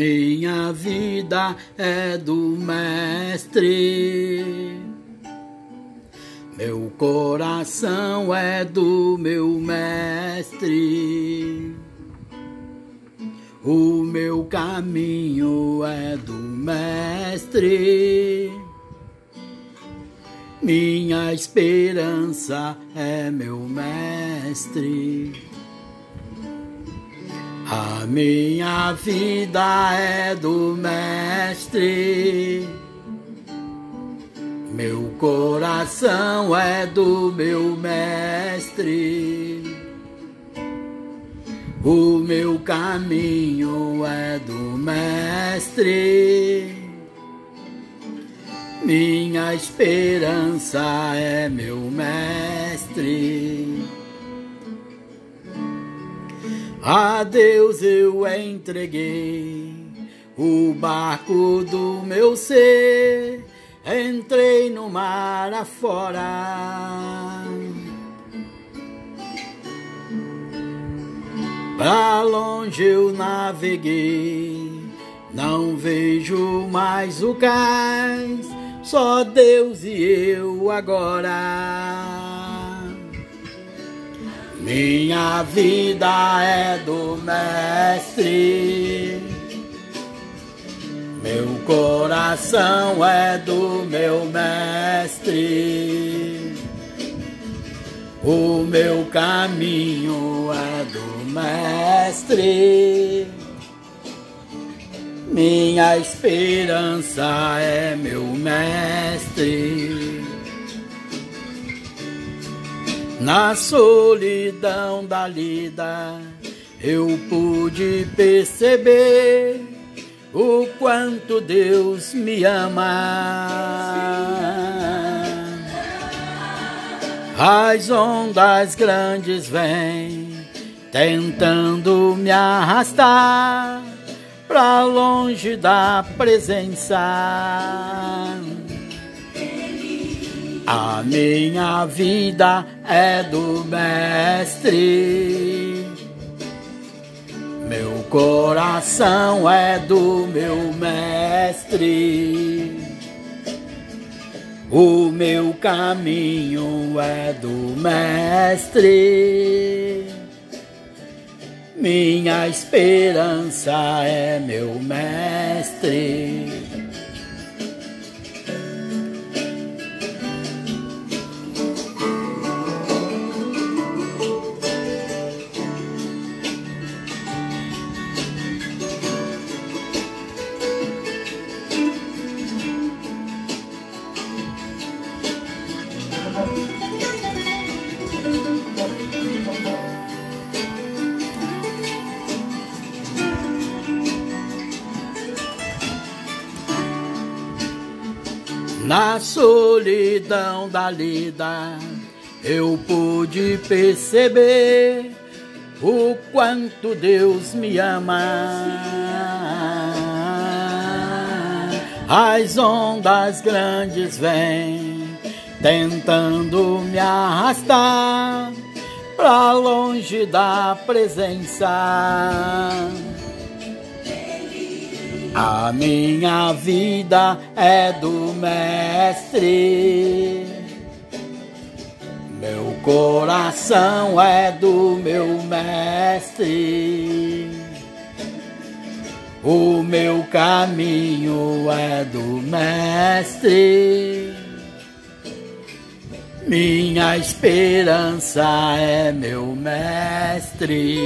minha vida é do Mestre. Meu coração é do meu Mestre. O meu caminho é do Mestre. Minha esperança é meu Mestre. A minha vida é do Mestre. Meu coração é do meu Mestre. O meu caminho é do Mestre. Minha esperança é meu Mestre. A Deus eu entreguei o barco do meu ser. Entrei no mar afora. Pra longe eu naveguei, não vejo mais o cais, só Deus e eu agora. Minha vida é do Mestre, meu coração é do meu Mestre. O meu caminho é do Mestre. Minha esperança é meu Mestre. Na solidão da lida, eu pude perceber o quanto Deus me ama. As ondas grandes vêm tentando me arrastar pra longe da presença. A minha vida é do Mestre. Meu coração é do meu Mestre. O meu caminho é do Mestre. Minha esperança é meu Mestre. Na solidão da lida, eu pude perceber o quanto Deus me ama. As ondas grandes vêm tentando me arrastar pra longe da presença. A minha vida é do Mestre. Meu coração é do meu Mestre. O meu caminho é do Mestre. Minha esperança é meu Mestre.